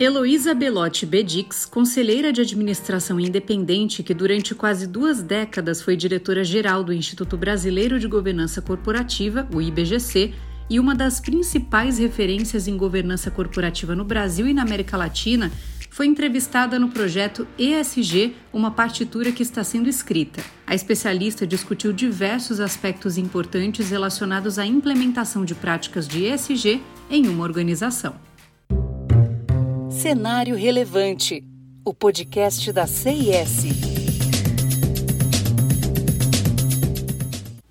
Heloísa Belotti Bedix, conselheira de administração independente que durante quase duas décadas foi diretora-geral do Instituto Brasileiro de Governança Corporativa, o IBGC, e uma das principais referências em governança corporativa no Brasil e na América Latina, foi entrevistada no projeto ESG, uma partitura que está sendo escrita. A especialista discutiu diversos aspectos importantes relacionados à implementação de práticas de ESG em uma organização. Cenário Relevante, o podcast da CIS.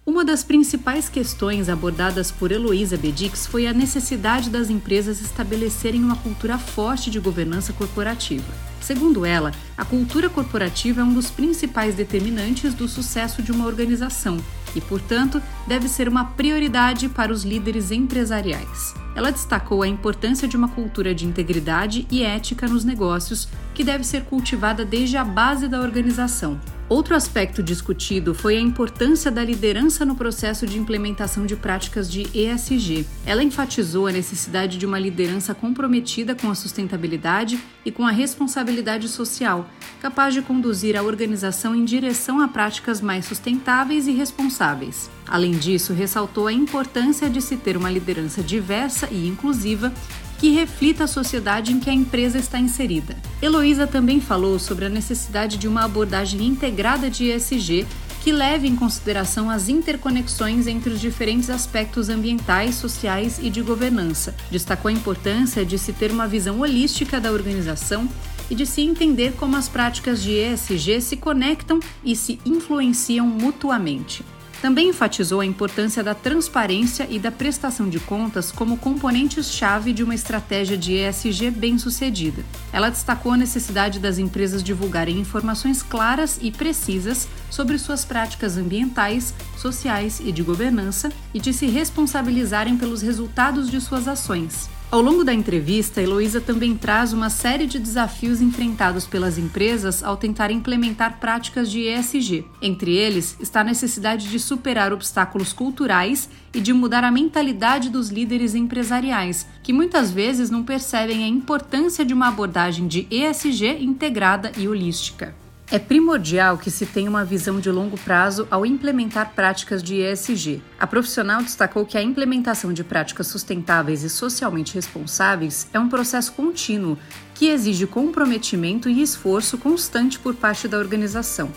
Uma das principais questões abordadas por Heloísa Bedix foi a necessidade das empresas estabelecerem uma cultura forte de governança corporativa. Segundo ela, a cultura corporativa é um dos principais determinantes do sucesso de uma organização e, portanto, deve ser uma prioridade para os líderes empresariais. Ela destacou a importância de uma cultura de integridade e ética nos negócios, que deve ser cultivada desde a base da organização. Outro aspecto discutido foi a importância da liderança no processo de implementação de práticas de ESG. Ela enfatizou a necessidade de uma liderança comprometida com a sustentabilidade e com a responsabilidade social, capaz de conduzir a organização em direção a práticas mais sustentáveis e responsáveis. Além disso, ressaltou a importância de se ter uma liderança diversa e inclusiva que reflita a sociedade em que a empresa está inserida. Heloísa também falou sobre a necessidade de uma abordagem integrada de ESG que leve em consideração as interconexões entre os diferentes aspectos ambientais, sociais e de governança. Destacou a importância de se ter uma visão holística da organização e de se entender como as práticas de ESG se conectam e se influenciam mutuamente. Também enfatizou a importância da transparência e da prestação de contas como componentes-chave de uma estratégia de ESG bem-sucedida. Ela destacou a necessidade das empresas divulgarem informações claras e precisas sobre suas práticas ambientais, sociais e de governança e de se responsabilizarem pelos resultados de suas ações. Ao longo da entrevista, Heloísa também traz uma série de desafios enfrentados pelas empresas ao tentar implementar práticas de ESG. Entre eles está a necessidade de superar obstáculos culturais e de mudar a mentalidade dos líderes empresariais, que muitas vezes não percebem a importância de uma abordagem de ESG integrada e holística. É primordial que se tenha uma visão de longo prazo ao implementar práticas de ESG. A profissional destacou que a implementação de práticas sustentáveis e socialmente responsáveis é um processo contínuo que exige comprometimento e esforço constante por parte da organização.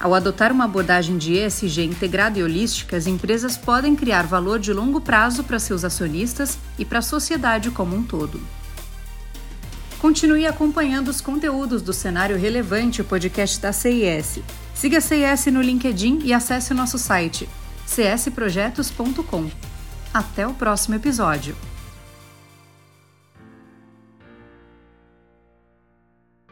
Ao adotar uma abordagem de ESG integrada e holística, as empresas podem criar valor de longo prazo para seus acionistas e para a sociedade como um todo. Continue acompanhando os conteúdos do Cenário Relevante, o podcast da CIS. Siga a CIS no LinkedIn e acesse o nosso site csprojetos.com. Até o próximo episódio.